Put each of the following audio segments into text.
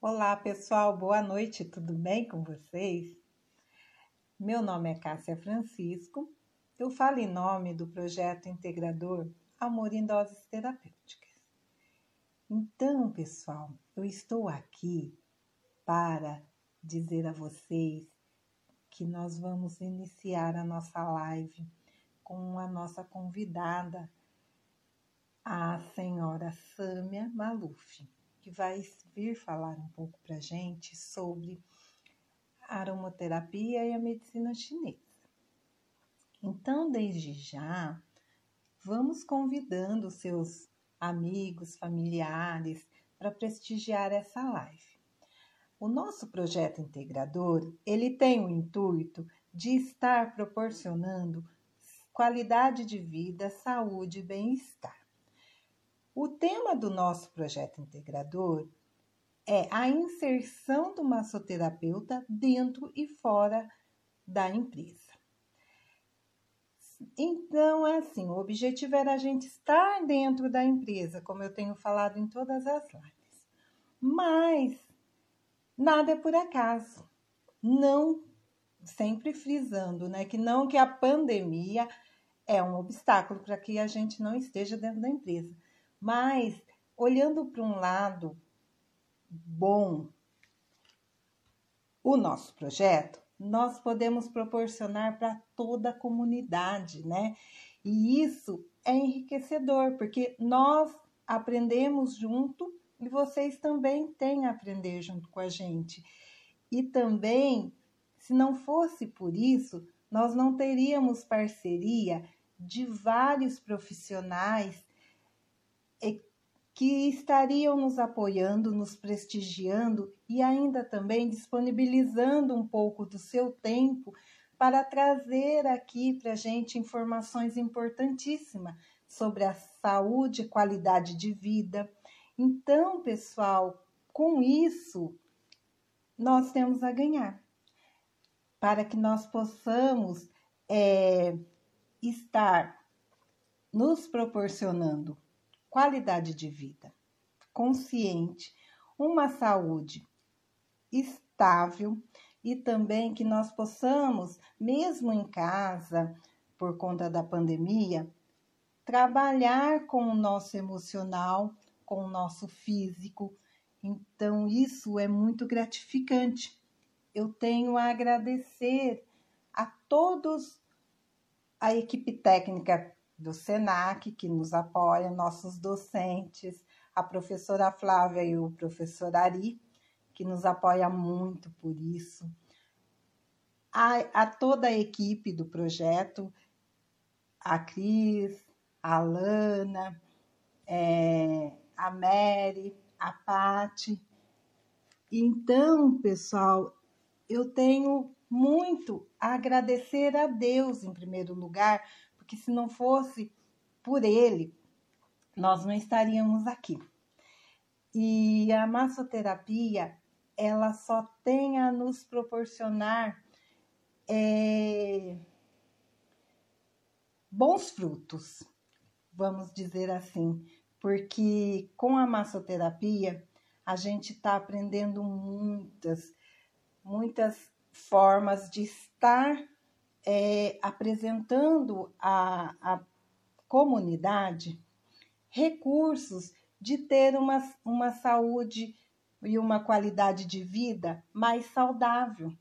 Olá, pessoal, boa noite, tudo bem com vocês? Meu nome é Cássia Francisco, eu falo em nome do projeto integrador Amor em Doses Terapêuticas. Então, pessoal, eu estou aqui para dizer a vocês que nós vamos iniciar a nossa live com a nossa convidada, a senhora Sâmia Maluf que vai vir falar um pouco para gente sobre a aromaterapia e a medicina chinesa. Então, desde já, vamos convidando seus amigos, familiares para prestigiar essa live. O nosso projeto integrador, ele tem o intuito de estar proporcionando qualidade de vida, saúde e bem-estar. O tema do nosso projeto integrador é a inserção do massoterapeuta dentro e fora da empresa. Então, é assim, o objetivo era a gente estar dentro da empresa, como eu tenho falado em todas as lives. Mas nada é por acaso. Não, sempre frisando, né, que não que a pandemia é um obstáculo para que a gente não esteja dentro da empresa mas, olhando para um lado bom, o nosso projeto, nós podemos proporcionar para toda a comunidade, né? E isso é enriquecedor, porque nós aprendemos junto e vocês também têm a aprender junto com a gente. E também, se não fosse por isso, nós não teríamos parceria de vários profissionais que estariam nos apoiando, nos prestigiando e ainda também disponibilizando um pouco do seu tempo para trazer aqui para a gente informações importantíssimas sobre a saúde e qualidade de vida. Então, pessoal, com isso, nós temos a ganhar para que nós possamos é, estar nos proporcionando qualidade de vida consciente, uma saúde estável e também que nós possamos, mesmo em casa, por conta da pandemia, trabalhar com o nosso emocional, com o nosso físico. Então, isso é muito gratificante. Eu tenho a agradecer a todos a equipe técnica do SENAC, que nos apoia, nossos docentes, a professora Flávia e o professor Ari, que nos apoia muito por isso, a, a toda a equipe do projeto, a Cris, a Lana, é, a Mary, a Pati. Então, pessoal, eu tenho muito a agradecer a Deus em primeiro lugar porque se não fosse por ele, nós não estaríamos aqui. E a massoterapia, ela só tem a nos proporcionar é, bons frutos, vamos dizer assim, porque com a massoterapia a gente está aprendendo muitas, muitas formas de estar é, apresentando à, à comunidade recursos de ter uma, uma saúde e uma qualidade de vida mais saudável,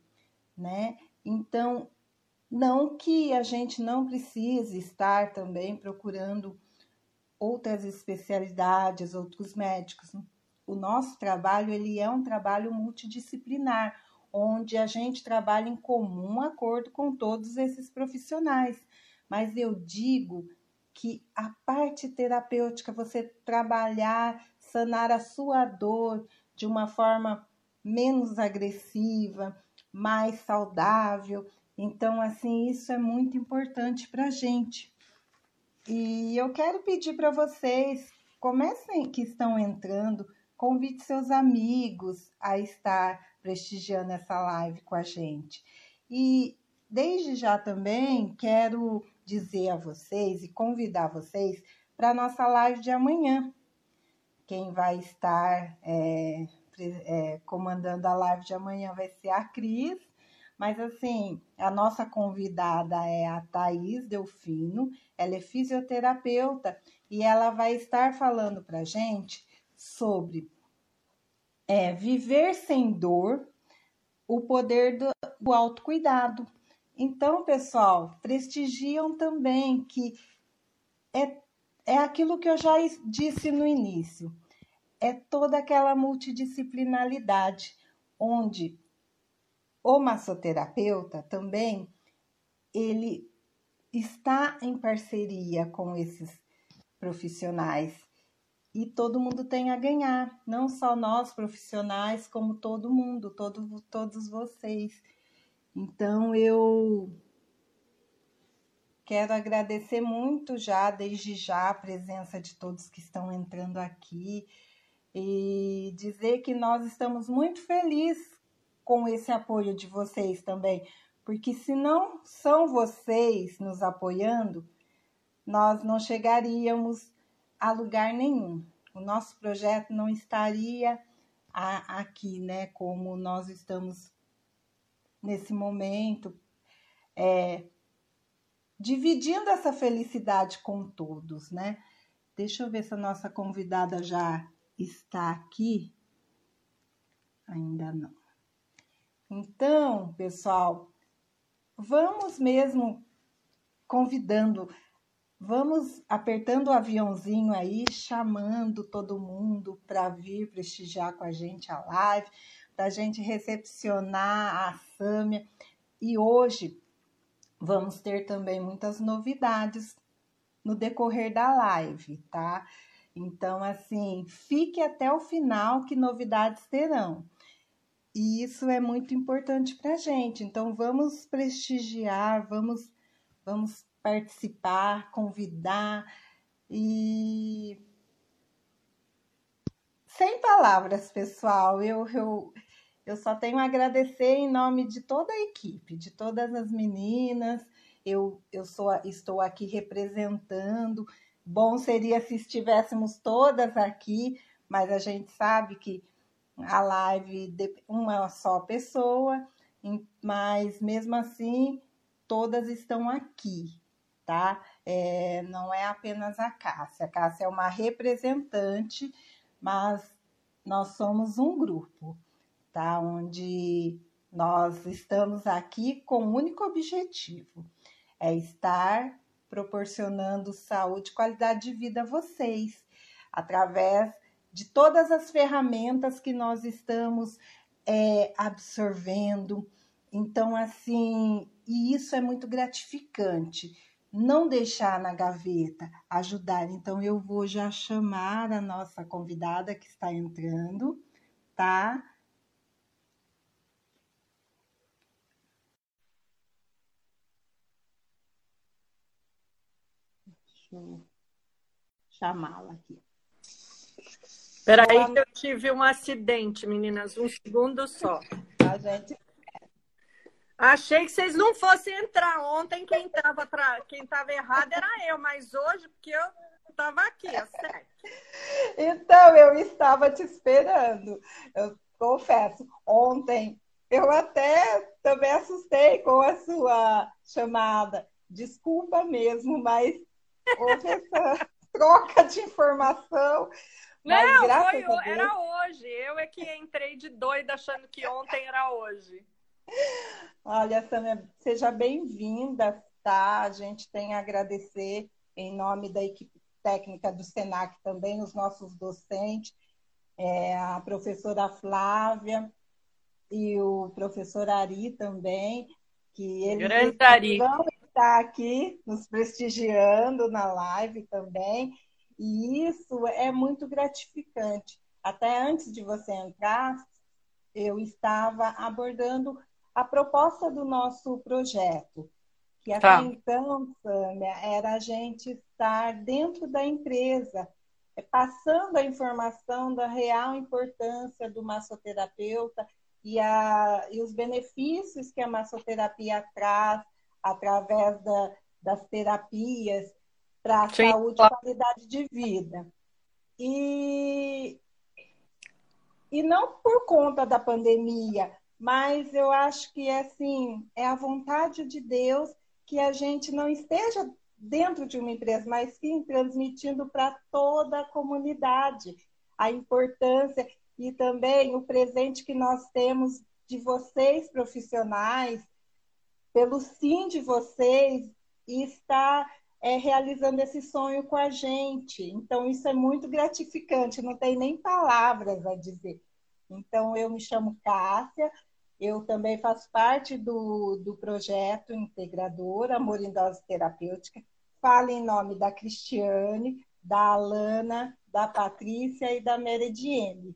né? Então, não que a gente não precise estar também procurando outras especialidades, outros médicos. O nosso trabalho ele é um trabalho multidisciplinar, onde a gente trabalha em comum acordo com todos esses profissionais. Mas eu digo que a parte terapêutica, você trabalhar, sanar a sua dor de uma forma menos agressiva, mais saudável. Então, assim, isso é muito importante para a gente. E eu quero pedir para vocês, comecem que estão entrando, convide seus amigos a estar prestigiando essa live com a gente. E desde já também quero dizer a vocês e convidar vocês para a nossa live de amanhã. Quem vai estar é, é, comandando a live de amanhã vai ser a Cris. Mas assim, a nossa convidada é a Thaís Delfino, ela é fisioterapeuta e ela vai estar falando para gente sobre é, viver sem dor, o poder do, do autocuidado. Então, pessoal, prestigiam também que é, é aquilo que eu já disse no início, é toda aquela multidisciplinaridade, onde o massoterapeuta também ele está em parceria com esses profissionais e todo mundo tem a ganhar, não só nós profissionais, como todo mundo, todo, todos vocês. Então eu quero agradecer muito já, desde já, a presença de todos que estão entrando aqui e dizer que nós estamos muito felizes com esse apoio de vocês também, porque se não são vocês nos apoiando, nós não chegaríamos a lugar nenhum. O nosso projeto não estaria aqui, né, como nós estamos nesse momento, é, dividindo essa felicidade com todos, né? Deixa eu ver se a nossa convidada já está aqui. Ainda não. Então, pessoal, vamos mesmo convidando, vamos apertando o aviãozinho aí, chamando todo mundo para vir prestigiar com a gente a live, para a gente recepcionar a Sâmia. E hoje vamos ter também muitas novidades no decorrer da live, tá? Então, assim, fique até o final que novidades terão. E isso é muito importante para a gente. Então, vamos prestigiar, vamos, vamos participar, convidar e. Sem palavras, pessoal, eu, eu, eu só tenho a agradecer em nome de toda a equipe, de todas as meninas. Eu, eu sou, estou aqui representando. Bom seria se estivéssemos todas aqui, mas a gente sabe que a live de uma só pessoa, mas mesmo assim todas estão aqui, tá? É, não é apenas a Cássia. A Cássia é uma representante, mas nós somos um grupo, tá? Onde nós estamos aqui com um único objetivo: é estar proporcionando saúde e qualidade de vida a vocês, através de todas as ferramentas que nós estamos é, absorvendo. Então, assim, e isso é muito gratificante. Não deixar na gaveta, ajudar. Então, eu vou já chamar a nossa convidada que está entrando, tá? Deixa eu chamá-la aqui. Peraí que eu tive um acidente, meninas, um segundo só. A gente... Achei que vocês não fossem entrar ontem, quem estava pra... quem tava errado era eu, mas hoje, porque eu estava aqui, é certo. Então, eu estava te esperando. Eu confesso, ontem eu até também assustei com a sua chamada. Desculpa mesmo, mas houve essa troca de informação. Não, foi, era hoje. Eu é que entrei de doida achando que ontem era hoje. Olha, Samia, seja bem-vinda, tá? A gente tem a agradecer em nome da equipe técnica do SENAC também, os nossos docentes, é, a professora Flávia e o professor Ari também, que eles Grande Ari. vão estar aqui nos prestigiando na live também. E isso é muito gratificante. Até antes de você entrar, eu estava abordando a proposta do nosso projeto, que até tá. então, Sâmia, era a gente estar dentro da empresa, é, passando a informação da real importância do massoterapeuta e, a, e os benefícios que a massoterapia traz através da, das terapias para a saúde e qualidade de vida. E, e e não por conta da pandemia, mas eu acho que assim é a vontade de Deus que a gente não esteja dentro de uma empresa, mas sim transmitindo para toda a comunidade a importância e também o presente que nós temos de vocês profissionais, pelo sim de vocês, e estar é, realizando esse sonho com a gente. Então, isso é muito gratificante, não tem nem palavras a dizer. Então, eu me chamo Cássia, eu também faço parte do, do projeto integrador Amor em Dose Terapêutica. Falo em nome da Cristiane, da Alana, da Patrícia e da Merediene.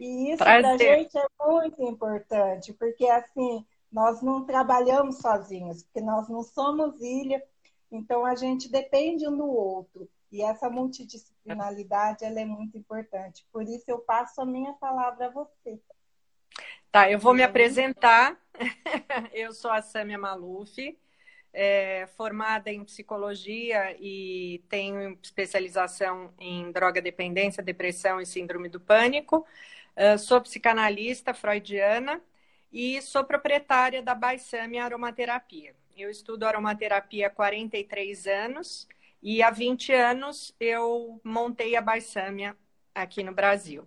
E isso para a gente é muito importante, porque assim, nós não trabalhamos sozinhos, porque nós não somos ilha, então a gente depende um do outro. E essa multidisciplinaridade ela é muito importante. Por isso eu passo a minha palavra a você. Tá, eu vou me apresentar. eu sou a Sâmia Maluf, é, formada em psicologia e tenho especialização em droga dependência, depressão e síndrome do pânico. Uh, sou psicanalista freudiana e sou proprietária da Baisame Aromaterapia. Eu estudo aromaterapia há 43 anos e há 20 anos eu montei a Baisâmia aqui no Brasil.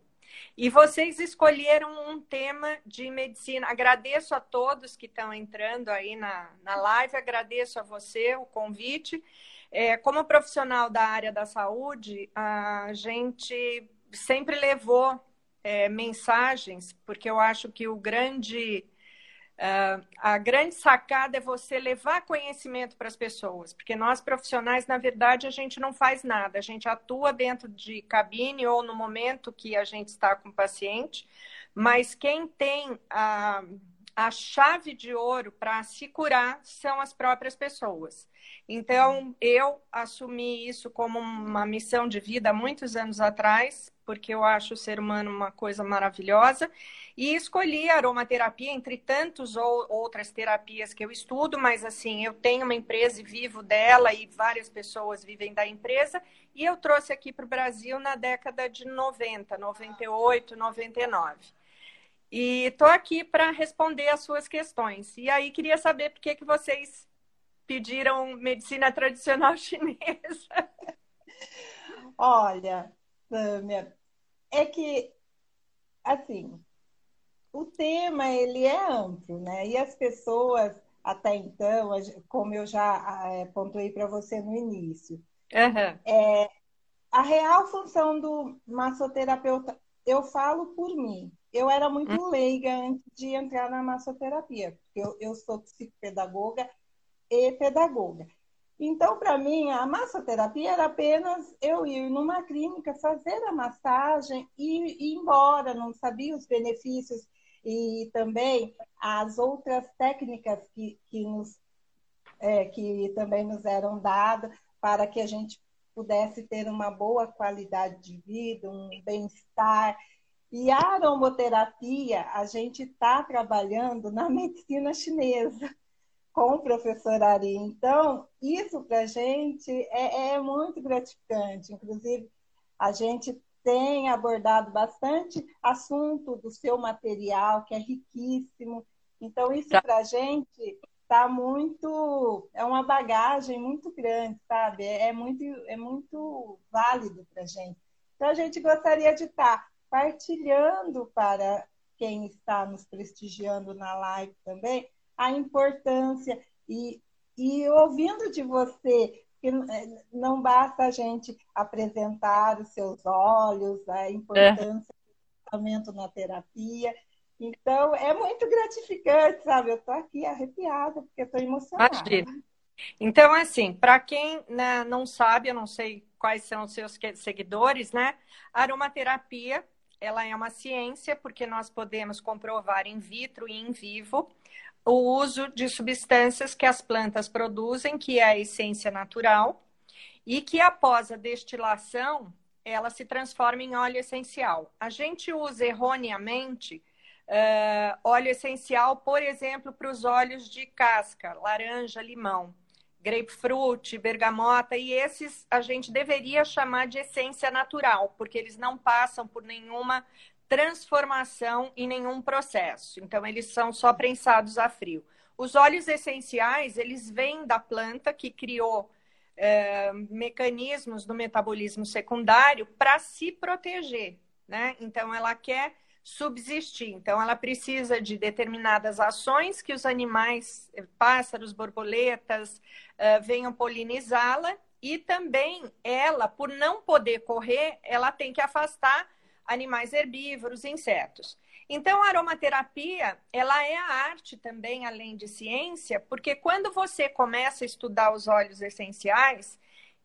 E vocês escolheram um tema de medicina. Agradeço a todos que estão entrando aí na, na live, agradeço a você o convite. É, como profissional da área da saúde, a gente sempre levou é, mensagens, porque eu acho que o grande Uh, a grande sacada é você levar conhecimento para as pessoas, porque nós profissionais, na verdade, a gente não faz nada, a gente atua dentro de cabine ou no momento que a gente está com o paciente, mas quem tem a, a chave de ouro para se curar são as próprias pessoas. Então, eu assumi isso como uma missão de vida há muitos anos atrás, porque eu acho o ser humano uma coisa maravilhosa, e escolhi a aromaterapia entre tantas ou outras terapias que eu estudo, mas assim, eu tenho uma empresa e vivo dela, e várias pessoas vivem da empresa, e eu trouxe aqui para o Brasil na década de 90, 98, 99. E estou aqui para responder as suas questões. E aí queria saber por que, que vocês pediram medicina tradicional chinesa? Olha, Sâmia, é que, assim, o tema ele é amplo, né? E as pessoas, até então, como eu já é, pontuei para você no início, uhum. é, a real função do massoterapeuta, eu falo por mim, eu era muito uhum. leiga antes de entrar na massoterapia, porque eu, eu sou psicopedagoga e pedagoga. Então, para mim, a massoterapia era apenas eu ir numa clínica, fazer a massagem e ir embora, não sabia os benefícios e também as outras técnicas que, que, nos, é, que também nos eram dadas para que a gente pudesse ter uma boa qualidade de vida, um bem-estar. E a aromoterapia, a gente está trabalhando na medicina chinesa com o professor Ari. Então, isso para a gente é, é, muito gratificante. Inclusive, a gente tem abordado bastante assunto do seu material, que é riquíssimo. Então, isso para a gente está muito. É uma bagagem muito grande, sabe? É, é muito, é muito válido para a gente. Então, a gente gostaria de estar tá partilhando para quem está nos prestigiando na live também a importância e, e ouvindo de você que é, não basta a gente apresentar os seus olhos, a importância é. do tratamento na terapia. Então, é muito gratificante, sabe? Eu estou aqui arrepiada, porque estou emocionada. Imagina. Então, assim, para quem né, não sabe, eu não sei quais são os seus seguidores, né? Aromaterapia, ela é uma ciência, porque nós podemos comprovar in vitro e in vivo o uso de substâncias que as plantas produzem, que é a essência natural, e que após a destilação ela se transforma em óleo essencial. A gente usa erroneamente uh, óleo essencial, por exemplo, para os óleos de casca, laranja, limão, grapefruit, bergamota, e esses a gente deveria chamar de essência natural, porque eles não passam por nenhuma transformação e nenhum processo. Então, eles são só prensados a frio. Os óleos essenciais, eles vêm da planta que criou é, mecanismos do metabolismo secundário para se proteger, né? Então, ela quer subsistir. Então, ela precisa de determinadas ações que os animais, pássaros, borboletas, uh, venham polinizá-la. E também ela, por não poder correr, ela tem que afastar animais herbívoros, insetos. Então, a aromaterapia, ela é a arte também, além de ciência, porque quando você começa a estudar os óleos essenciais,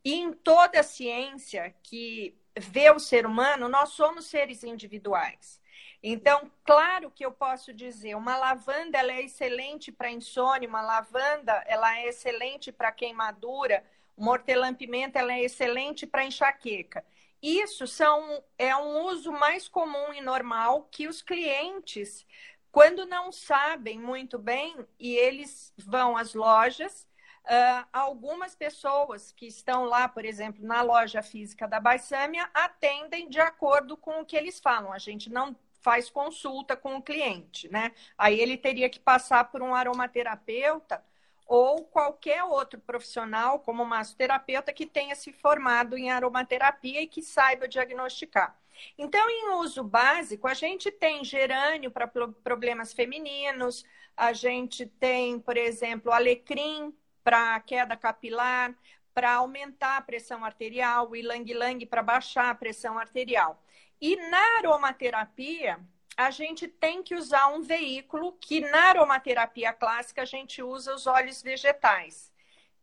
e em toda a ciência que vê o ser humano, nós somos seres individuais. Então, claro que eu posso dizer, uma lavanda ela é excelente para insônia, uma lavanda ela é excelente para queimadura, uma hortelã-pimenta ela é excelente para enxaqueca. Isso são, é um uso mais comum e normal que os clientes, quando não sabem muito bem, e eles vão às lojas, uh, algumas pessoas que estão lá, por exemplo, na loja física da Baissâmia, atendem de acordo com o que eles falam. A gente não faz consulta com o cliente, né? Aí ele teria que passar por um aromaterapeuta ou qualquer outro profissional, como massoterapeuta, que tenha se formado em aromaterapia e que saiba diagnosticar. Então, em uso básico, a gente tem gerânio para problemas femininos, a gente tem, por exemplo, alecrim para queda capilar, para aumentar a pressão arterial, o ilang-ilang para baixar a pressão arterial. E na aromaterapia, a gente tem que usar um veículo que na aromaterapia clássica a gente usa os óleos vegetais,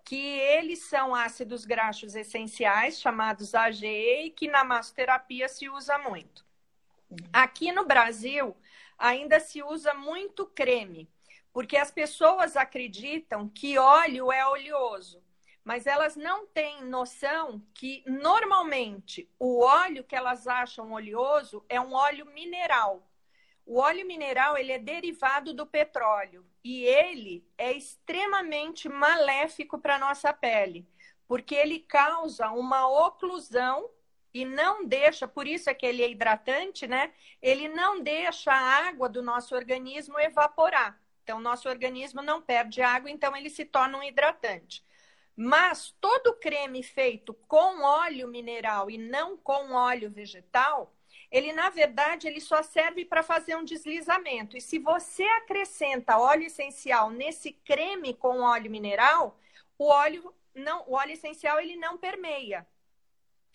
que eles são ácidos graxos essenciais, chamados AGE, e que na massoterapia se usa muito. Aqui no Brasil, ainda se usa muito creme, porque as pessoas acreditam que óleo é oleoso, mas elas não têm noção que normalmente o óleo que elas acham oleoso é um óleo mineral. O óleo mineral ele é derivado do petróleo e ele é extremamente maléfico para a nossa pele, porque ele causa uma oclusão e não deixa, por isso é que ele é hidratante, né? Ele não deixa a água do nosso organismo evaporar. Então, nosso organismo não perde água, então ele se torna um hidratante. Mas todo creme feito com óleo mineral e não com óleo vegetal, ele na verdade ele só serve para fazer um deslizamento. E se você acrescenta óleo essencial nesse creme com óleo mineral, o óleo não, o óleo essencial ele não permeia.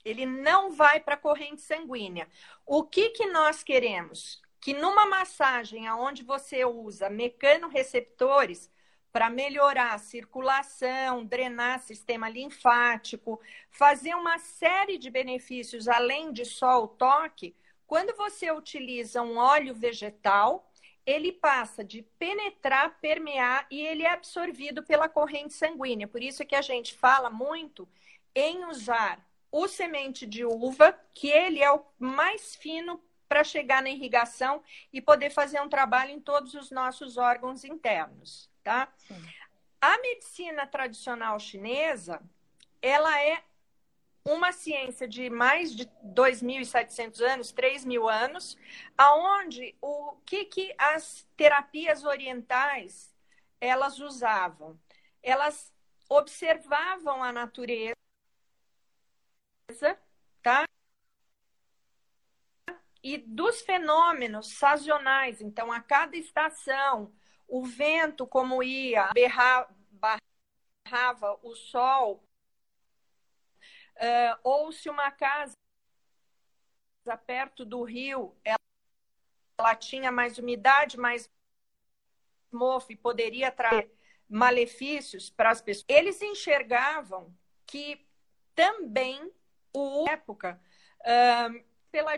Ele não vai para a corrente sanguínea. O que que nós queremos? Que numa massagem aonde você usa mecanoreceptores para melhorar a circulação, drenar sistema linfático, fazer uma série de benefícios além de só o toque, quando você utiliza um óleo vegetal, ele passa de penetrar, permear e ele é absorvido pela corrente sanguínea. Por isso que a gente fala muito em usar o semente de uva, que ele é o mais fino para chegar na irrigação e poder fazer um trabalho em todos os nossos órgãos internos, tá? Sim. A medicina tradicional chinesa, ela é uma ciência de mais de 2.700 anos, 3.000 anos, aonde o que, que as terapias orientais elas usavam? Elas observavam a natureza, tá? E dos fenômenos sazonais, então a cada estação, o vento como ia, berrava, barrava o sol, Uh, ou se uma casa perto do rio ela, ela tinha mais umidade, mais mofo e poderia trazer malefícios para as pessoas. Eles enxergavam que também o época uh, pela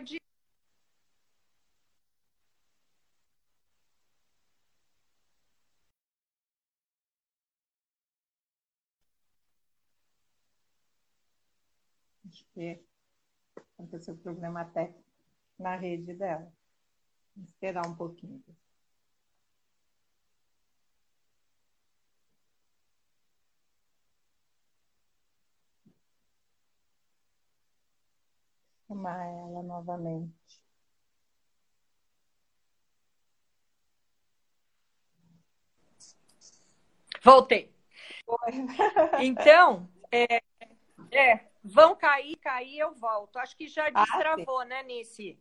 porque aconteceu problema técnico na rede dela. Vou esperar um pouquinho. Chamar ela novamente. Voltei. Então, é, é, vão cair, cair, eu volto. Acho que já ah, destravou, ah, né, Nice?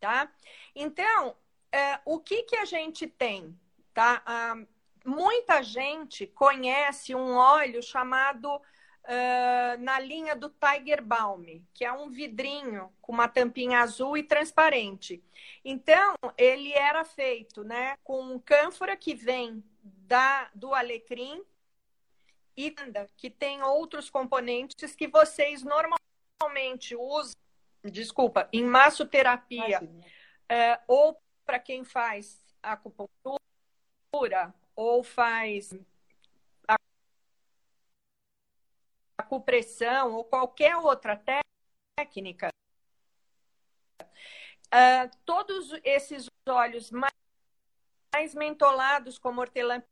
Tá? Então, é, o que, que a gente tem? Tá? Ah, muita gente conhece um óleo chamado uh, na linha do Tiger Balm, que é um vidrinho com uma tampinha azul e transparente. Então, ele era feito né, com cânfora que vem da, do alecrim e que tem outros componentes que vocês normalmente usam, desculpa, em massoterapia, uh, ou para quem faz acupuntura, ou faz acupressão ou qualquer outra técnica, uh, todos esses óleos mais, mais mentolados, como hortelã,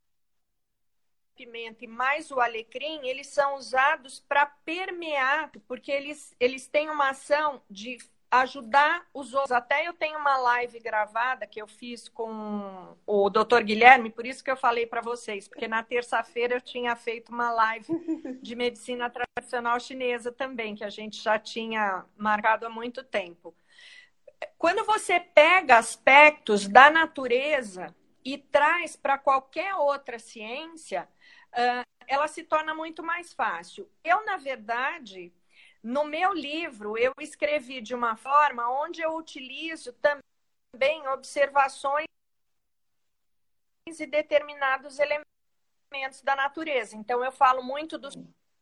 pimenta e mais o alecrim, eles são usados para permear, porque eles, eles têm uma ação de ajudar os outros. Até eu tenho uma live gravada que eu fiz com o Dr. Guilherme, por isso que eu falei para vocês, porque na terça-feira eu tinha feito uma live de medicina tradicional chinesa também, que a gente já tinha marcado há muito tempo. Quando você pega aspectos da natureza e traz para qualquer outra ciência, ela se torna muito mais fácil. Eu, na verdade, no meu livro, eu escrevi de uma forma onde eu utilizo também observações e determinados elementos da natureza. Então, eu falo muito do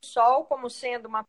Sol como sendo uma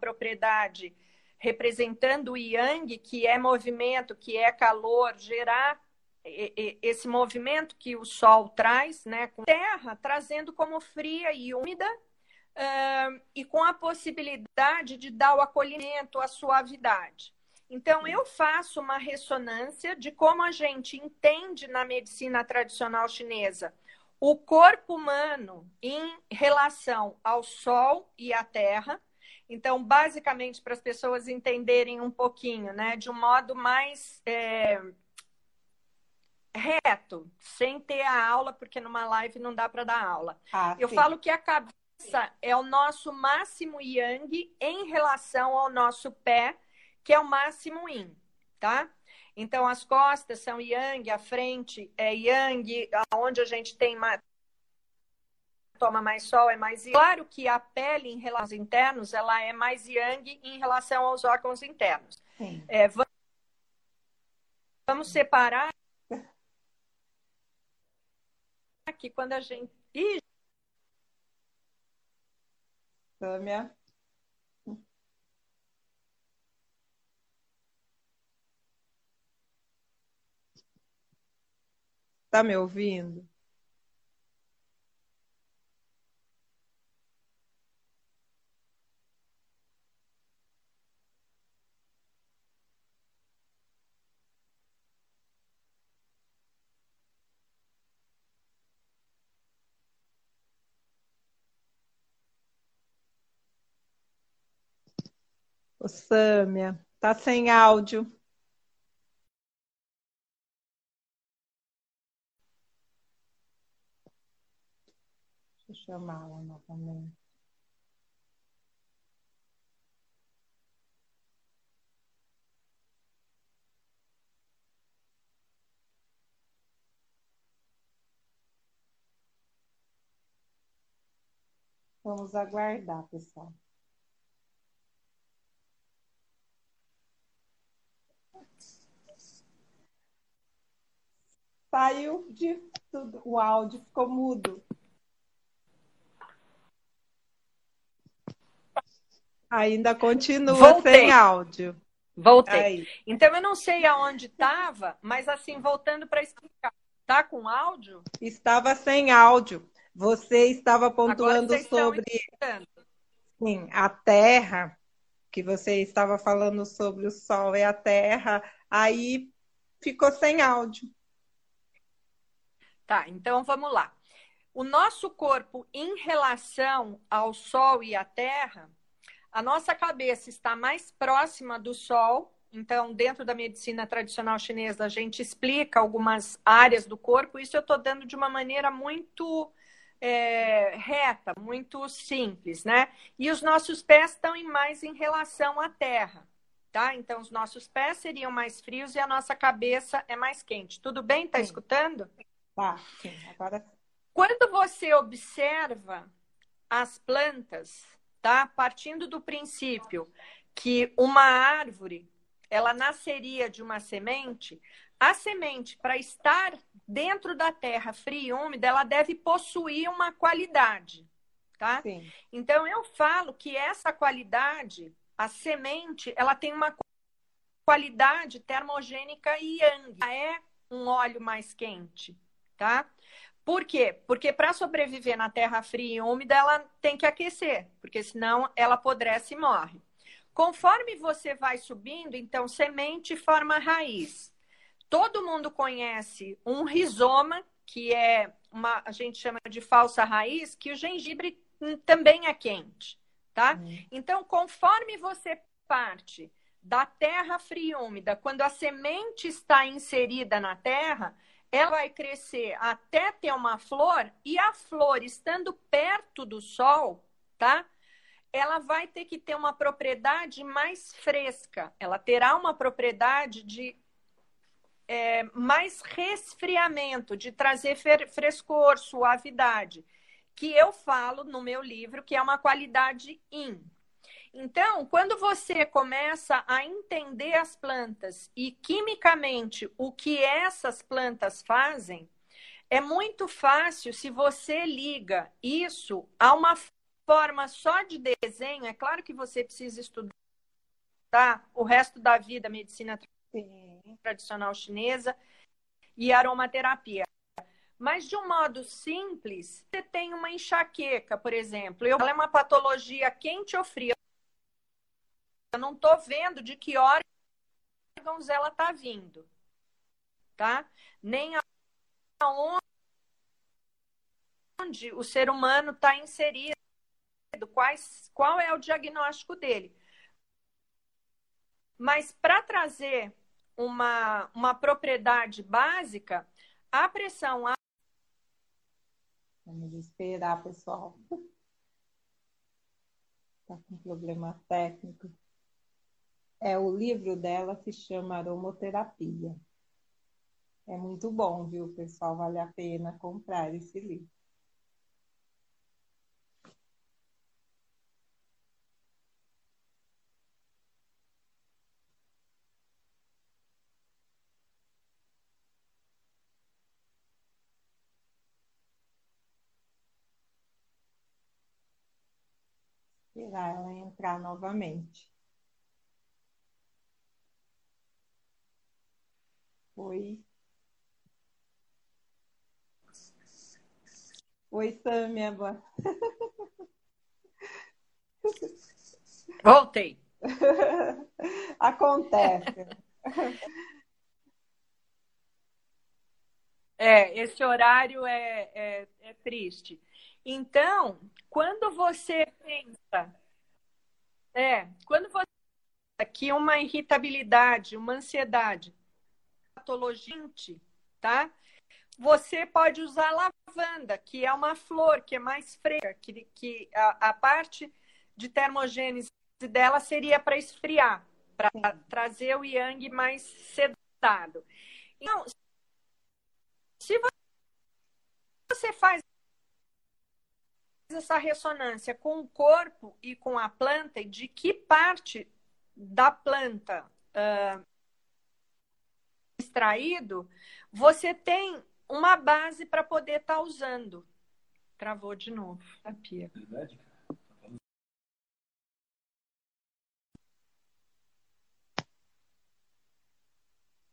propriedade representando o Yang, que é movimento, que é calor, gerar esse movimento que o Sol traz, né, com terra, trazendo como fria e úmida uh, e com a possibilidade de dar o acolhimento, a suavidade. Então, eu faço uma ressonância de como a gente entende na medicina tradicional chinesa o corpo humano em relação ao Sol e à Terra. Então, basicamente, para as pessoas entenderem um pouquinho, né, de um modo mais é, reto, sem ter a aula, porque numa live não dá para dar aula. Ah, eu sim. falo que a cabeça é o nosso máximo yang em relação ao nosso pé, que é o máximo yin, tá? Então, as costas são yang, a frente é yang, onde a gente tem mais, toma mais sol é mais yang. Claro que a pele em relação aos internos, ela é mais yang em relação aos órgãos internos. É, vamos separar aqui quando a gente... Ih, Sâmia. Tá me ouvindo? Ô, Sâmia, tá sem áudio. Deixa eu chamá-la novamente. Vamos aguardar, pessoal. Saiu de tudo, o áudio ficou mudo. Ainda continua Voltei. sem áudio. Voltei. Aí. Então eu não sei aonde estava, mas assim, voltando para explicar. Tá com áudio? Estava sem áudio. Você estava pontuando sobre sim, a Terra que você estava falando sobre o Sol e a Terra, aí ficou sem áudio. Tá, então vamos lá. O nosso corpo, em relação ao Sol e à Terra, a nossa cabeça está mais próxima do Sol então, dentro da medicina tradicional chinesa, a gente explica algumas áreas do corpo. Isso eu estou dando de uma maneira muito é, reta, muito simples, né? E os nossos pés estão em mais em relação à terra, tá? Então, os nossos pés seriam mais frios e a nossa cabeça é mais quente. Tudo bem? Tá sim. escutando? Tá, sim. Agora. Quando você observa as plantas, tá? Partindo do princípio que uma árvore ela nasceria de uma semente, a semente, para estar dentro da terra fria e úmida, ela deve possuir uma qualidade, tá? Sim. Então, eu falo que essa qualidade, a semente, ela tem uma qualidade termogênica e yang. É um óleo mais quente, tá? Por quê? Porque para sobreviver na terra fria e úmida, ela tem que aquecer, porque senão ela apodrece e morre. Conforme você vai subindo, então, semente forma raiz. Todo mundo conhece um rizoma, que é uma, a gente chama de falsa raiz, que o gengibre também é quente, tá? Uhum. Então, conforme você parte da terra fria e úmida, quando a semente está inserida na terra, ela vai crescer até ter uma flor e a flor estando perto do sol, tá? ela vai ter que ter uma propriedade mais fresca, ela terá uma propriedade de é, mais resfriamento, de trazer frescor, suavidade, que eu falo no meu livro que é uma qualidade in. Então, quando você começa a entender as plantas e quimicamente o que essas plantas fazem, é muito fácil se você liga isso a uma forma só de desenho, é claro que você precisa estudar o resto da vida medicina tradicional chinesa e aromaterapia. Mas de um modo simples, você tem uma enxaqueca, por exemplo. Ela é uma patologia quente ou fria. Eu não estou vendo de que órgãos ela está vindo, tá? Nem aonde o ser humano está inserido quais, qual é o diagnóstico dele. Mas para trazer uma, uma propriedade básica, a pressão. Vamos esperar, pessoal. Está com problema técnico. É, o livro dela se chama Aromoterapia. É muito bom, viu, pessoal? Vale a pena comprar esse livro. esperar ela entrar novamente. Oi. Oi, Samia. Voltei. Acontece. É, esse horário é, é, é triste. Então, quando você pensa, é, quando você que uma irritabilidade, uma ansiedade, patologia, tá? Você pode usar lavanda, que é uma flor que é mais fresca, que, que a, a parte de termogênese dela seria para esfriar, para trazer o yang mais sedado. Então, se você faz essa ressonância com o corpo e com a planta e de que parte da planta uh, extraído, você tem uma base para poder estar tá usando. Travou de novo a pia.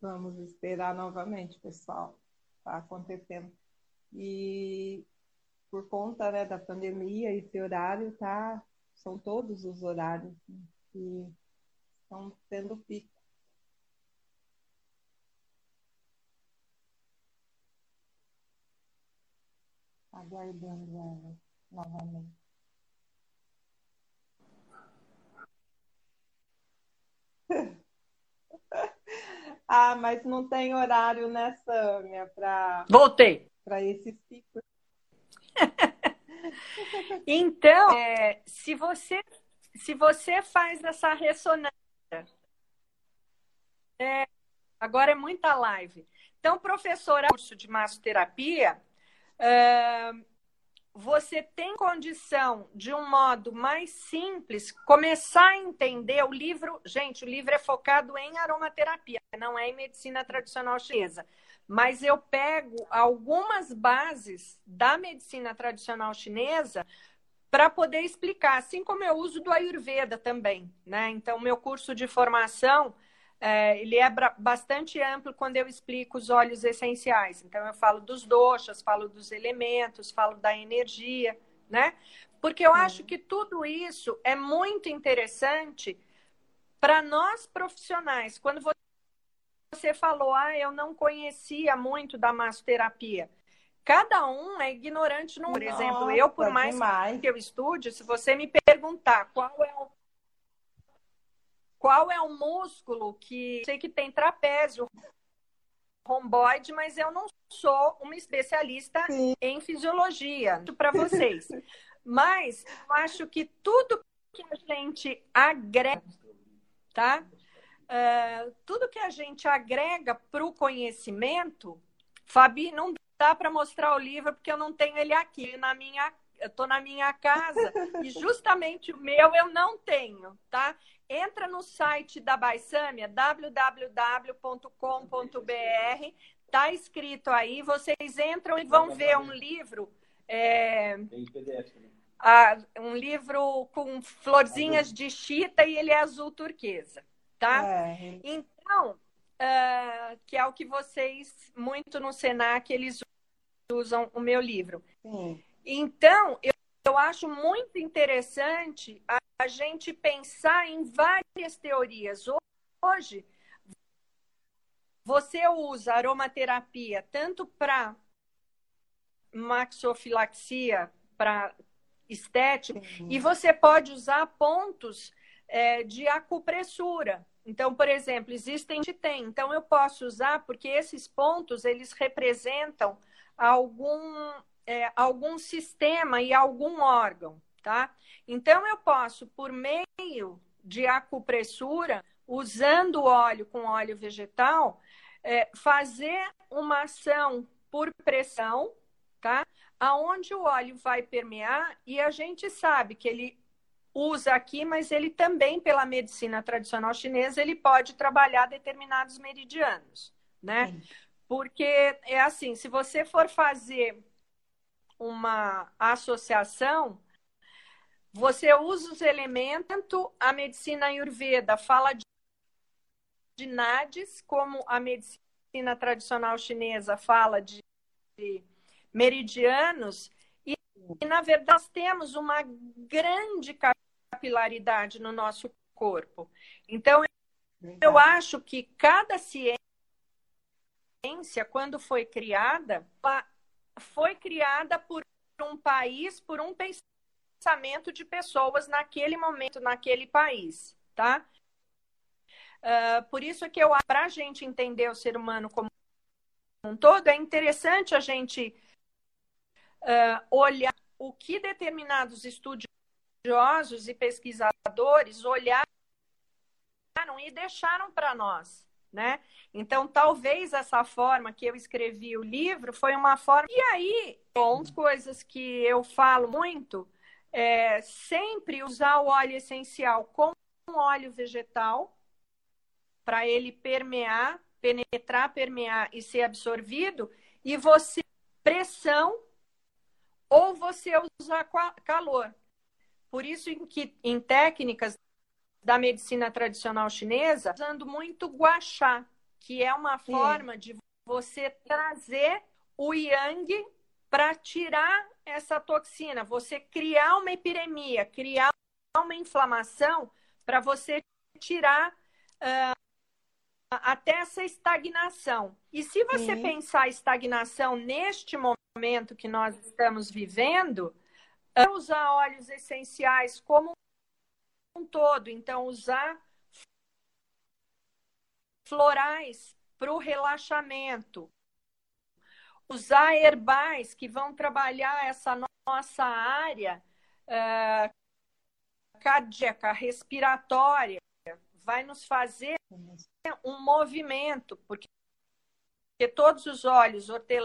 Vamos esperar novamente, pessoal. Está acontecendo. E por conta né, da pandemia, esse horário tá, são todos os horários né, que estão sendo pico. Aguardando ela novamente. Ah, mas não tem horário, né, Sâmia, para. Voltei. Para esse ciclo. então, é, se você se você faz essa ressonância, é, agora é muita live. Então, professora, curso de massoterapia, é, você tem condição, de um modo mais simples, começar a entender o livro. Gente, o livro é focado em aromaterapia, não é em medicina tradicional chinesa. Mas eu pego algumas bases da medicina tradicional chinesa para poder explicar, assim como eu uso do Ayurveda também, né? Então, meu curso de formação, é, ele é bastante amplo quando eu explico os óleos essenciais. Então, eu falo dos doshas, falo dos elementos, falo da energia, né? Porque eu acho que tudo isso é muito interessante para nós profissionais. Quando você falou, ah, eu não conhecia muito da massoterapia. Cada um é ignorante no. Por exemplo, eu, por mais demais. que eu estude, se você me perguntar qual é o qual é o músculo que sei que tem trapézio, romboide, mas eu não sou uma especialista Sim. em fisiologia para vocês. mas eu acho que tudo que a gente agrega, tá? Uh, tudo que a gente agrega para o conhecimento, Fabi, não dá para mostrar o livro porque eu não tenho ele aqui na minha eu tô na minha casa e justamente o meu eu não tenho, tá? Entra no site da Baisâmia, www.com.br, tá escrito aí, vocês entram e vão ver um livro é, um livro com florzinhas de chita e ele é azul turquesa, tá? É. Então, uh, que é o que vocês, muito no Senac, eles usam o meu livro. Sim. Então, eu, eu acho muito interessante a, a gente pensar em várias teorias. Hoje, você usa aromaterapia tanto para maxofilaxia, para estética, uhum. e você pode usar pontos é, de acupressura. Então, por exemplo, existem tem. Então, eu posso usar porque esses pontos eles representam algum, é, algum sistema e algum órgão, tá? Então, eu posso, por meio de acupressura, usando óleo com óleo vegetal, é, fazer uma ação por pressão, tá? Aonde o óleo vai permear e a gente sabe que ele usa aqui, mas ele também, pela medicina tradicional chinesa, ele pode trabalhar determinados meridianos, né? Sim. Porque é assim, se você for fazer uma associação, você usa os elementos, a medicina ayurveda fala de, de nadis, como a medicina tradicional chinesa fala de, de meridianos, e, e, na verdade nós temos uma grande capilaridade no nosso corpo. Então, eu acho que cada ciência ciência, quando foi criada, foi criada por um país, por um pensamento de pessoas naquele momento, naquele país, tá? Uh, por isso que eu, para a gente entender o ser humano como um todo, é interessante a gente uh, olhar o que determinados estudiosos e pesquisadores olharam e deixaram para nós, né? Então, talvez essa forma que eu escrevi o livro foi uma forma. E aí, bom, coisas que eu falo muito é sempre usar o óleo essencial com óleo vegetal para ele permear, penetrar, permear e ser absorvido, e você pressão ou você usar calor. Por isso que em técnicas da medicina tradicional chinesa, usando muito guachá, que é uma forma Sim. de você trazer o yang para tirar essa toxina, você criar uma epidemia, criar uma inflamação para você tirar uh, até essa estagnação. E se você Sim. pensar estagnação neste momento que nós estamos vivendo, usar óleos essenciais como um todo, então usar florais para o relaxamento. Usar herbais que vão trabalhar essa nossa área uh, cardíaca, respiratória, vai nos fazer um movimento, porque, porque todos os óleos, hortelã,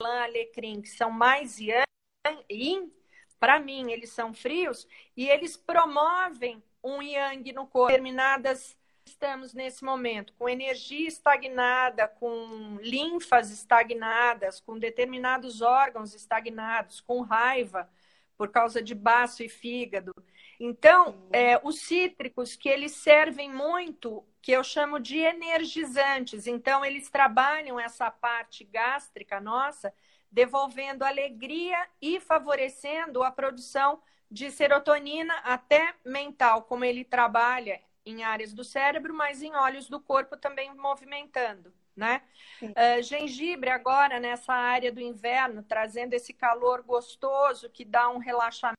alecrim, que são mais yin, para mim, eles são frios e eles promovem um yang no corpo. Determinadas estamos nesse momento com energia estagnada, com linfas estagnadas, com determinados órgãos estagnados, com raiva por causa de baço e fígado. Então, é, os cítricos que eles servem muito, que eu chamo de energizantes. Então, eles trabalham essa parte gástrica nossa devolvendo alegria e favorecendo a produção de serotonina até mental, como ele trabalha em áreas do cérebro, mas em olhos do corpo também movimentando, né? Uh, gengibre agora nessa área do inverno, trazendo esse calor gostoso que dá um relaxamento,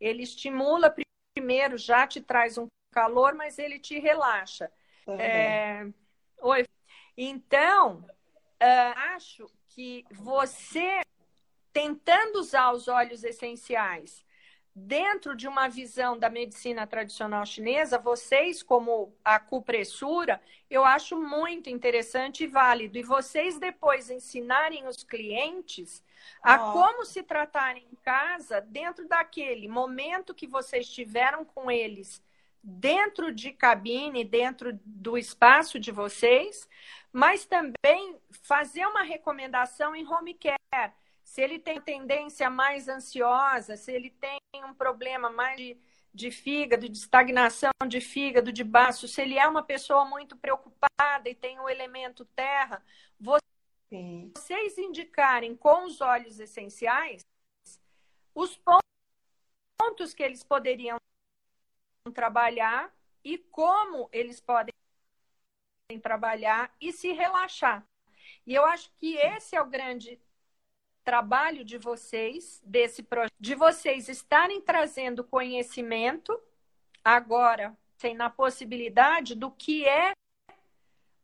ele estimula primeiro, já te traz um calor, mas ele te relaxa. É... Oi. Então, uh, acho que você, tentando usar os óleos essenciais dentro de uma visão da medicina tradicional chinesa, vocês, como a acupressura, eu acho muito interessante e válido. E vocês depois ensinarem os clientes a oh. como se tratarem em casa dentro daquele momento que vocês tiveram com eles dentro de cabine, dentro do espaço de vocês, mas também fazer uma recomendação em home care. Se ele tem tendência mais ansiosa, se ele tem um problema mais de, de fígado, de estagnação de fígado, de baço, se ele é uma pessoa muito preocupada e tem o elemento terra, vocês indicarem com os óleos essenciais os pontos que eles poderiam trabalhar e como eles podem trabalhar e se relaxar. E eu acho que esse é o grande trabalho de vocês, desse projeto, de vocês estarem trazendo conhecimento agora, sem na possibilidade do que é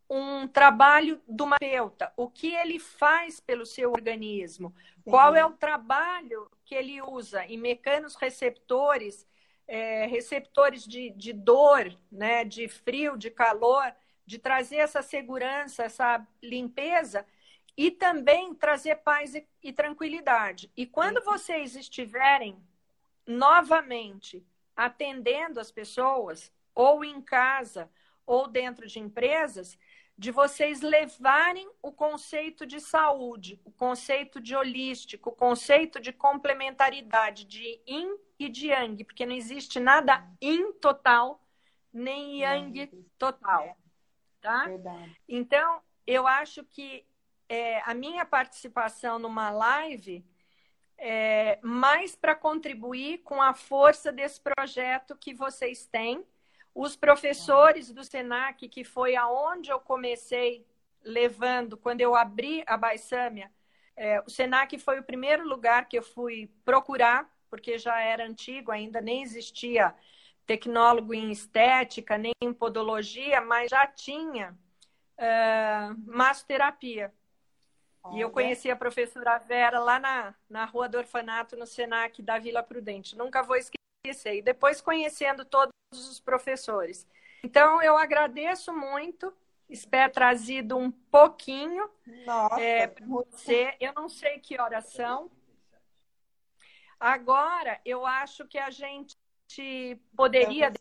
um trabalho do terapeuta, o que ele faz pelo seu organismo, Sim. qual é o trabalho que ele usa. Em mecanos receptores, é, receptores de, de dor, né, de frio, de calor, de trazer essa segurança, essa limpeza e também trazer paz e, e tranquilidade. E quando vocês estiverem novamente atendendo as pessoas, ou em casa, ou dentro de empresas, de vocês levarem o conceito de saúde, o conceito de holístico, o conceito de complementaridade, de yin e de yang, porque não existe nada yin total, nem yang total tá? Verdade. Então, eu acho que é, a minha participação numa live é mais para contribuir com a força desse projeto que vocês têm. Os professores do SENAC, que foi aonde eu comecei levando, quando eu abri a Baissâmia, é, o SENAC foi o primeiro lugar que eu fui procurar, porque já era antigo, ainda nem existia tecnólogo em estética, nem em podologia, mas já tinha uh, massoterapia. Olha. E eu conheci a professora Vera lá na, na Rua do Orfanato, no Senac da Vila Prudente. Nunca vou esquecer. E depois conhecendo todos os professores. Então, eu agradeço muito. Espero trazido um pouquinho é, para você. Eu não sei que horas são. Agora, eu acho que a gente poderia,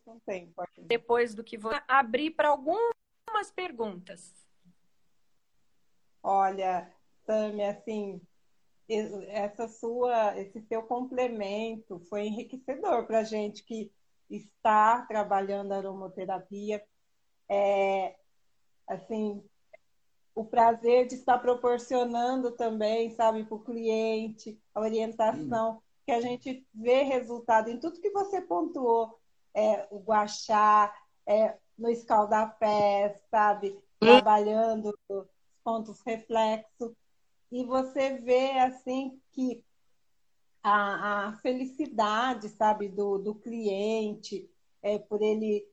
depois do que vou abrir para algumas perguntas. Olha, Tâmia, assim, essa sua, esse seu complemento foi enriquecedor para a gente que está trabalhando aromoterapia. É, assim, o prazer de estar proporcionando também, sabe, para o cliente, a orientação que a gente vê resultado em tudo que você pontuou, é, o guachá, é, no escaldapé, sabe? Trabalhando os pontos reflexos. E você vê, assim, que a, a felicidade, sabe, do, do cliente, é, por ele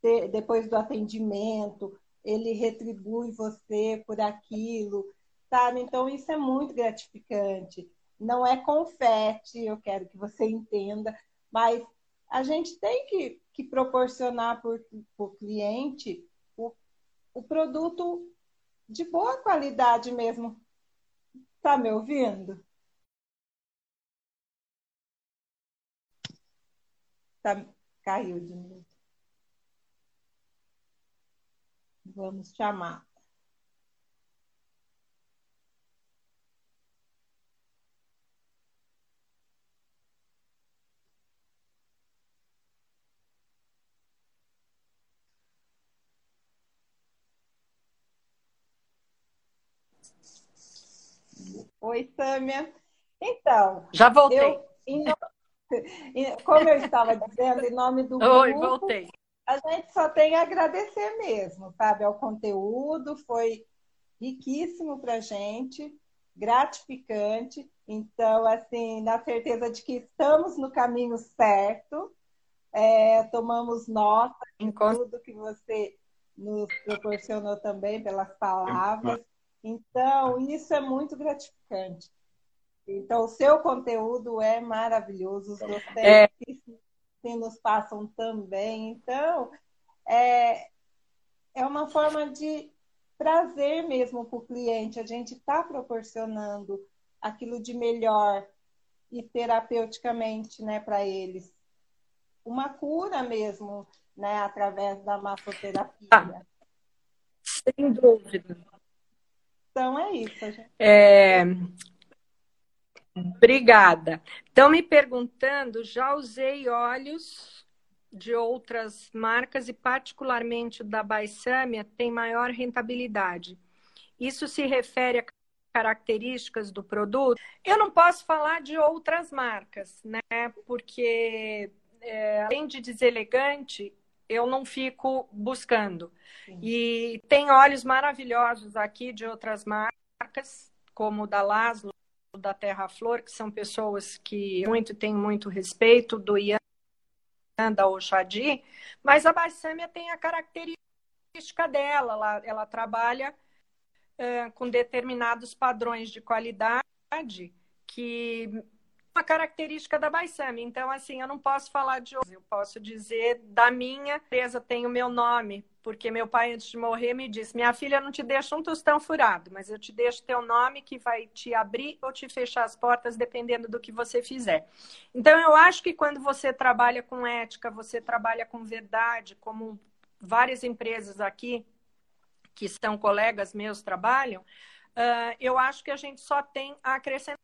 ter, depois do atendimento, ele retribui você por aquilo, sabe? Então, isso é muito gratificante. Não é confete, eu quero que você entenda, mas a gente tem que, que proporcionar para o cliente o, o produto de boa qualidade mesmo. Tá me ouvindo? Tá, caiu de novo. Vamos chamar. Oi, Sâmia. Então. Já voltei. Eu, em, como eu estava dizendo, em nome do Oi, grupo, voltei. a gente só tem a agradecer mesmo, sabe? Ao conteúdo, foi riquíssimo para a gente, gratificante. Então, assim, na certeza de que estamos no caminho certo, é, tomamos nota de tudo que você nos proporcionou também pelas palavras. Então, isso é muito gratificante. Então, o seu conteúdo é maravilhoso, os docentes é... que nos passam também. Então, é, é uma forma de prazer mesmo para o cliente. A gente está proporcionando aquilo de melhor e terapeuticamente né, para eles. Uma cura mesmo, né, através da massoterapia. Ah, sem dúvida. Então é isso. Gente. É... Obrigada. Estão me perguntando, já usei óleos de outras marcas e particularmente o da Baissâmia tem maior rentabilidade. Isso se refere a características do produto? Eu não posso falar de outras marcas, né? Porque é, além de deselegante, eu não fico buscando. Sim. E tem óleos maravilhosos aqui de outras marcas, como o da Laszlo, da Terra Flor, que são pessoas que muito têm muito respeito, do Ian, da Oxadi, mas a Bassâmia tem a característica dela, ela, ela trabalha com determinados padrões de qualidade que uma característica da Baissami. Então, assim, eu não posso falar de outros, eu posso dizer da minha empresa, tem o meu nome, porque meu pai, antes de morrer, me disse: Minha filha, não te deixa um tostão furado, mas eu te deixo teu nome que vai te abrir ou te fechar as portas, dependendo do que você fizer. Então, eu acho que quando você trabalha com ética, você trabalha com verdade, como várias empresas aqui, que são colegas meus, trabalham, uh, eu acho que a gente só tem a acrescentar,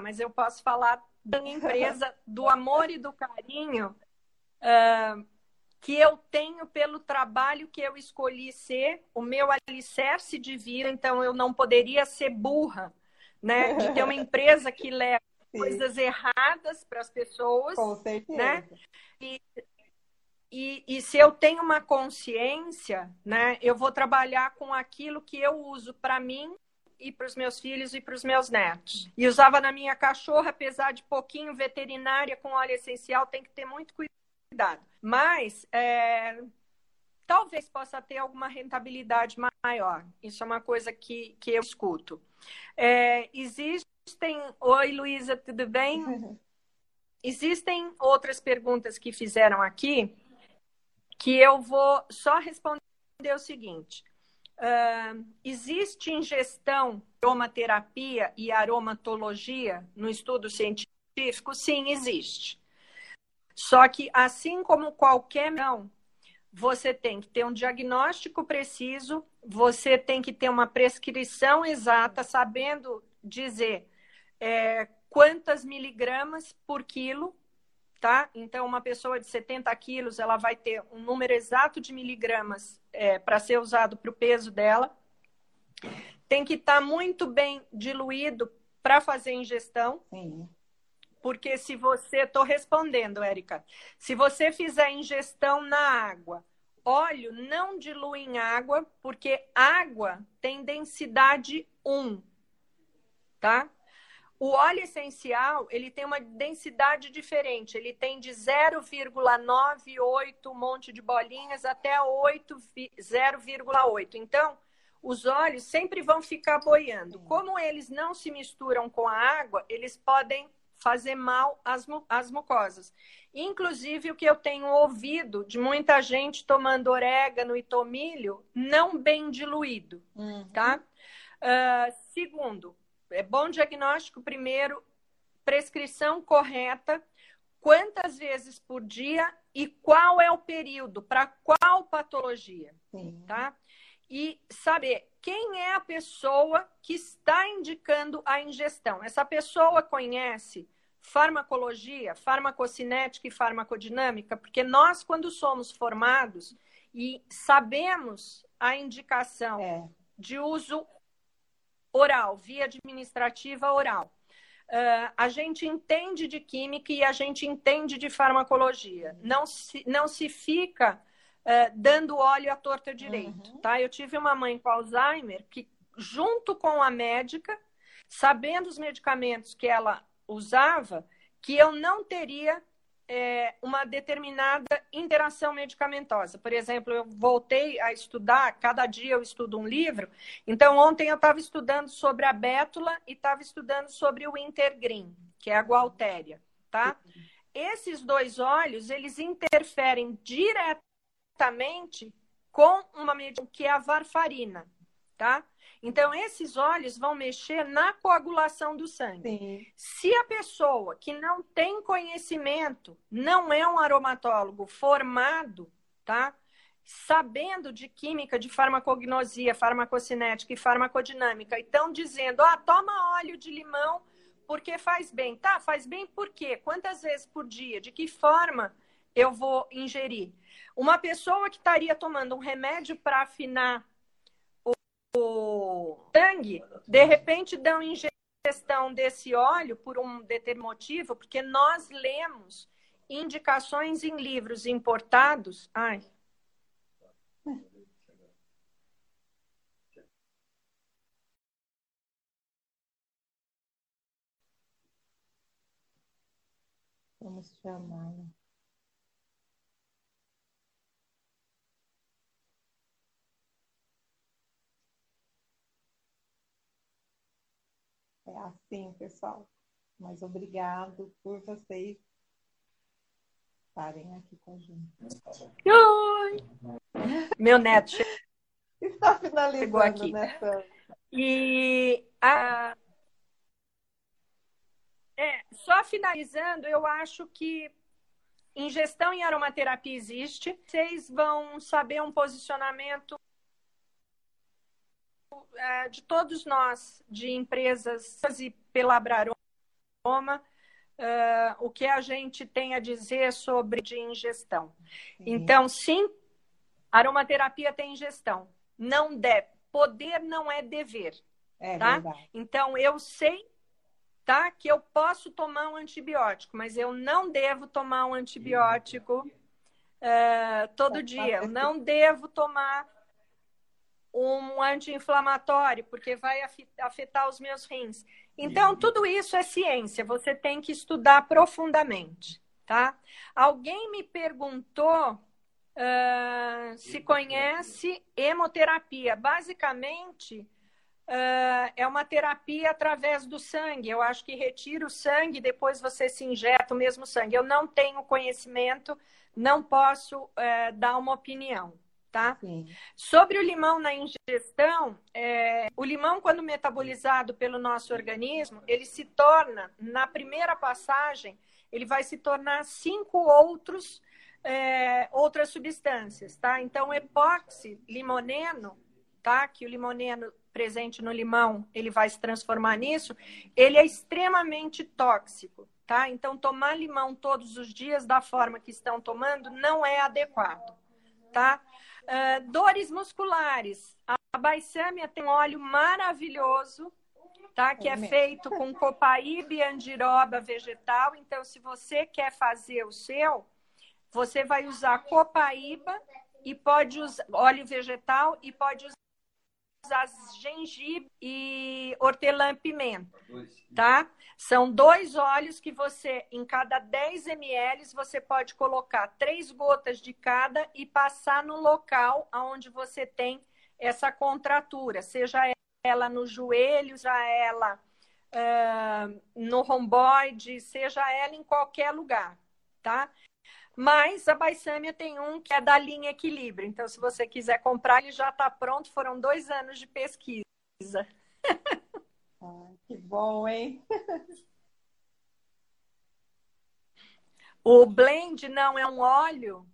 mas eu posso falar da minha empresa, do amor e do carinho uh, que eu tenho pelo trabalho que eu escolhi ser, o meu alicerce de vida, então eu não poderia ser burra, né? De ter uma empresa que leva Sim. coisas erradas para as pessoas. Com certeza. Né? E, e, e, se eu tenho uma consciência, né, eu vou trabalhar com aquilo que eu uso para mim e para os meus filhos e para os meus netos. E usava na minha cachorra, apesar de pouquinho veterinária com óleo essencial, tem que ter muito cuidado. Mas é, talvez possa ter alguma rentabilidade maior. Isso é uma coisa que, que eu escuto. É, existem. Oi, Luísa, tudo bem? Existem outras perguntas que fizeram aqui que eu vou só responder o seguinte. Uh, existe ingestão de aromaterapia e aromatologia no estudo científico? Sim, existe. Só que, assim como qualquer não, você tem que ter um diagnóstico preciso, você tem que ter uma prescrição exata, sabendo dizer é, quantas miligramas por quilo tá? Então, uma pessoa de 70 quilos, ela vai ter um número exato de miligramas é, para ser usado para o peso dela. Tem que estar tá muito bem diluído para fazer ingestão. Sim. Porque se você, estou respondendo, Érica, se você fizer ingestão na água, óleo não dilui em água, porque água tem densidade 1, tá? O óleo essencial, ele tem uma densidade diferente. Ele tem de 0,98 um monte de bolinhas até 0,8. Então, os óleos sempre vão ficar boiando. Como eles não se misturam com a água, eles podem fazer mal às, às mucosas. Inclusive, o que eu tenho ouvido de muita gente tomando orégano e tomilho não bem diluído, uhum. tá? Uh, segundo, é bom diagnóstico primeiro, prescrição correta, quantas vezes por dia e qual é o período, para qual patologia, Sim. tá? E saber quem é a pessoa que está indicando a ingestão. Essa pessoa conhece farmacologia, farmacocinética e farmacodinâmica, porque nós, quando somos formados e sabemos a indicação é. de uso oral, via administrativa oral. Uh, a gente entende de química e a gente entende de farmacologia. Não se, não se fica uh, dando óleo à torta direito, uhum. tá? Eu tive uma mãe com Alzheimer que, junto com a médica, sabendo os medicamentos que ela usava, que eu não teria é, uma determinada interação medicamentosa. Por exemplo, eu voltei a estudar, cada dia eu estudo um livro. Então, ontem eu estava estudando sobre a bétula e estava estudando sobre o intergreen, que é a gualtéria, tá? Esses dois óleos, eles interferem diretamente com uma medicina que é a varfarina, tá? Então, esses óleos vão mexer na coagulação do sangue. Sim. Se a pessoa que não tem conhecimento, não é um aromatólogo formado, tá? Sabendo de química, de farmacognosia, farmacocinética e farmacodinâmica, e estão dizendo, ah, toma óleo de limão porque faz bem. Tá, faz bem por quê? Quantas vezes por dia? De que forma eu vou ingerir? Uma pessoa que estaria tomando um remédio para afinar o sangue, de repente dão ingestão desse óleo por um determinado motivo, porque nós lemos indicações em livros importados. Ai. Vamos chamar. É assim, pessoal. Mas obrigado por vocês estarem aqui com a gente. Oi! Meu neto está finalizando chegou aqui. Nessa... E a... é, só finalizando, eu acho que ingestão em aromaterapia existe. Vocês vão saber um posicionamento é, de todos nós, de empresas e pela Braroma, uh, o que a gente tem a dizer sobre de ingestão. Sim. Então, sim, aromaterapia tem ingestão. Não deve. Poder não é dever. É tá? Verdade. Então, eu sei tá, que eu posso tomar um antibiótico, mas eu não devo tomar um antibiótico uh, todo dia. Eu não devo tomar um anti-inflamatório, porque vai afetar os meus rins. Então, tudo isso é ciência, você tem que estudar profundamente, tá? Alguém me perguntou uh, se conhece hemoterapia. Basicamente, uh, é uma terapia através do sangue. Eu acho que retira o sangue, depois você se injeta o mesmo sangue. Eu não tenho conhecimento, não posso uh, dar uma opinião tá? Sim. Sobre o limão na ingestão, é, o limão, quando metabolizado pelo nosso organismo, ele se torna, na primeira passagem, ele vai se tornar cinco outros, é, outras substâncias, tá? Então, epóxi limoneno, tá? Que o limoneno presente no limão, ele vai se transformar nisso, ele é extremamente tóxico, tá? Então, tomar limão todos os dias da forma que estão tomando não é adequado, tá? Uh, dores musculares. A baissâmia tem um óleo maravilhoso, tá? Que é feito com copaíba e andiroba vegetal. Então, se você quer fazer o seu, você vai usar copaíba e pode usar óleo vegetal e pode usar gengibre e hortelã-pimenta, tá? São dois óleos que você, em cada 10 ml, você pode colocar três gotas de cada e passar no local onde você tem essa contratura, seja ela no joelho, seja ela uh, no romboide, seja ela em qualquer lugar, tá? Mas a Baissâmia tem um que é da linha Equilíbrio. Então, se você quiser comprar, ele já está pronto. Foram dois anos de pesquisa. Ah, que bom, hein? O blend não é um óleo,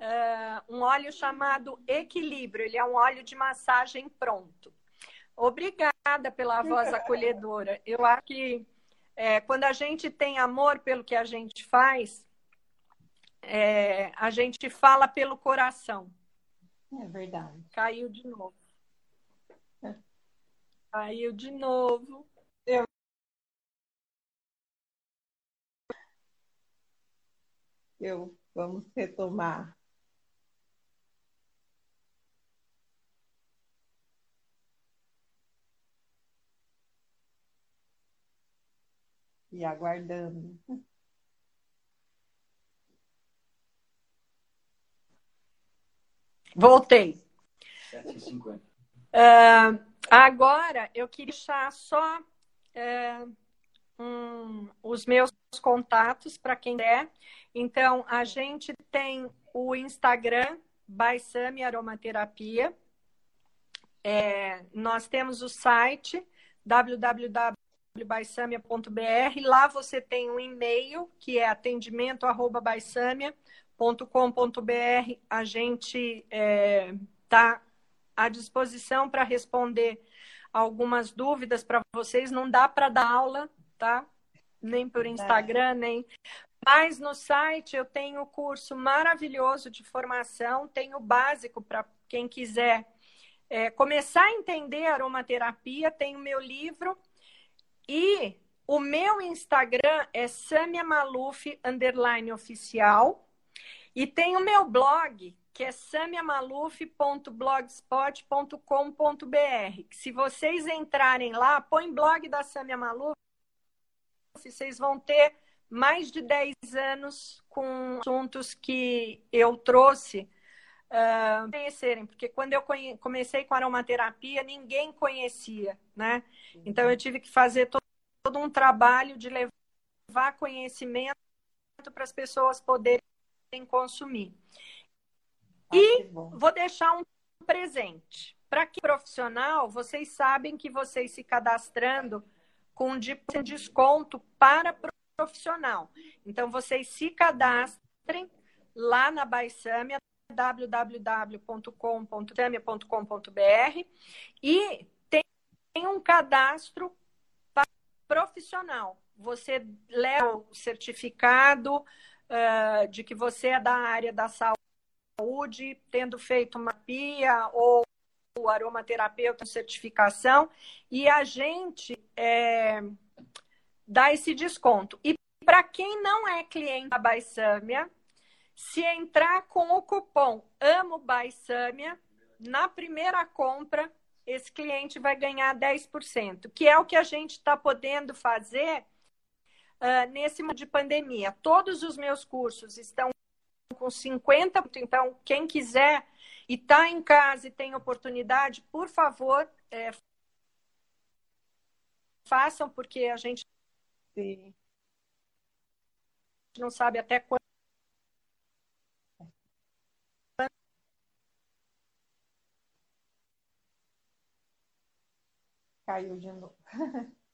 uh, um óleo chamado Equilíbrio. Ele é um óleo de massagem pronto. Obrigada pela voz acolhedora. Eu acho que é, quando a gente tem amor pelo que a gente faz, é, a gente fala pelo coração. É verdade. Caiu de novo. Caiu de novo. Eu... Eu vamos retomar. E aguardando. Voltei. 7h50. Uh, agora, eu queria deixar só uh, um, os meus contatos para quem quer. Então, a gente tem o Instagram, Baisami Aromaterapia. É, nós temos o site www.baisamia.br. Lá você tem um e-mail que é atendimento@baisamia.com com.br a gente está é, tá à disposição para responder algumas dúvidas para vocês. Não dá para dar aula, tá? Nem por Instagram, nem. Mas no site eu tenho o curso maravilhoso de formação, tenho o básico para quem quiser é, começar a entender aromaterapia, tem o meu livro e o meu Instagram é Samia Maluf underline oficial. E tem o meu blog, que é samiamaluf.blogspot.com.br. Se vocês entrarem lá, põe blog da Samia Maluf, vocês vão ter mais de 10 anos com assuntos que eu trouxe uh, conhecerem, porque quando eu comecei com aromaterapia, ninguém conhecia, né? Então eu tive que fazer todo, todo um trabalho de levar conhecimento para as pessoas poderem consumir. Ah, e vou deixar um presente. Para que profissional, vocês sabem que vocês se cadastrando com desconto para profissional. Então, vocês se cadastrem lá na Baisâmia, www.com.samia.com.br e tem um cadastro profissional. Você leva o certificado, uh, de que você é da área da saúde, tendo feito uma PIA ou aromaterapeuta com certificação, e a gente é, dá esse desconto. E para quem não é cliente da Baisâmia, se entrar com o cupom AMO Baisâmia, na primeira compra, esse cliente vai ganhar 10%, que é o que a gente está podendo fazer uh, nesse momento de pandemia. Todos os meus cursos estão com 50%, então quem quiser e está em casa e tem oportunidade, por favor, é, façam, porque a gente não sabe até quando. Caiu de novo.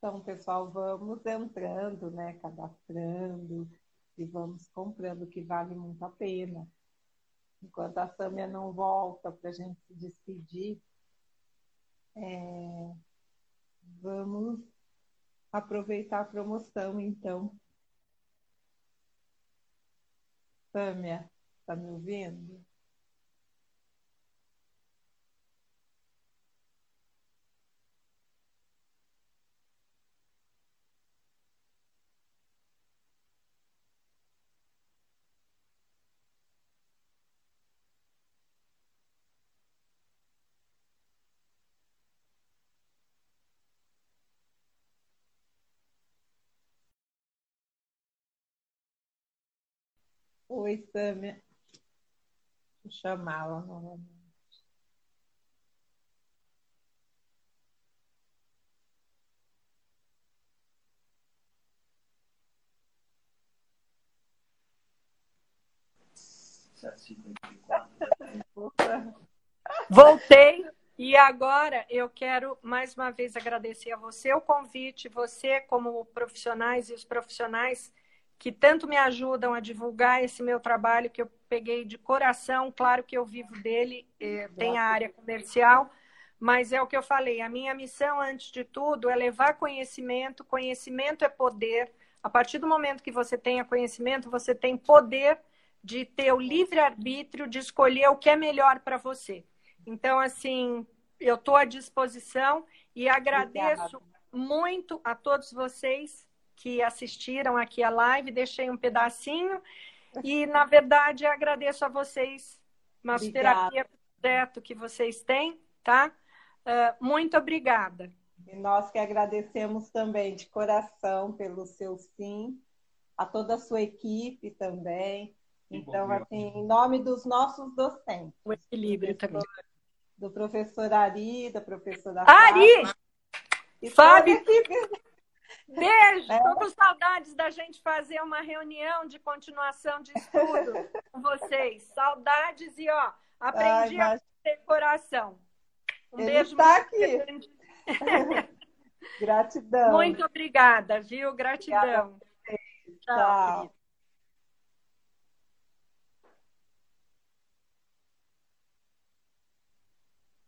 Então, pessoal, vamos entrando, né, cadastrando e vamos comprando, que vale muito a pena. Enquanto a Sâmia não volta para a gente se despedir, é... vamos aproveitar a promoção, então. Sâmia, está me ouvindo? Oi, Sâmia. Vou chamá-la novamente. Voltei e agora eu quero mais uma vez agradecer a você o convite, você como profissionais e os profissionais que tanto me ajudam a divulgar esse meu trabalho que eu peguei de coração. Claro que eu vivo dele, eh, tem a área comercial, mas é o que eu falei. A minha missão, antes de tudo, é levar conhecimento. Conhecimento é poder. A partir do momento que você tenha conhecimento, você tem poder de ter o livre-arbítrio de escolher o que é melhor para você. Então, assim, eu estou à disposição e agradeço Obrigada. muito a todos vocês que assistiram aqui a live, deixei um pedacinho. E, na verdade, agradeço a vocês, massoterapia projeto que vocês têm, tá? Uh, muito obrigada. E nós que agradecemos também de coração pelo seu sim, a toda a sua equipe também. Então, assim, em nome dos nossos docentes. O equilíbrio também. Do professor Ari, da professora Ari! Fábio! Fábio! Beijo, estou é. com saudades da gente fazer uma reunião de continuação de estudo com vocês. Saudades e ó, aprendi Ai, mas... a ter coração. Um Ele beijo está aqui. Gratidão. Muito obrigada, viu? Gratidão. Obrigada. Tchau. Tchau.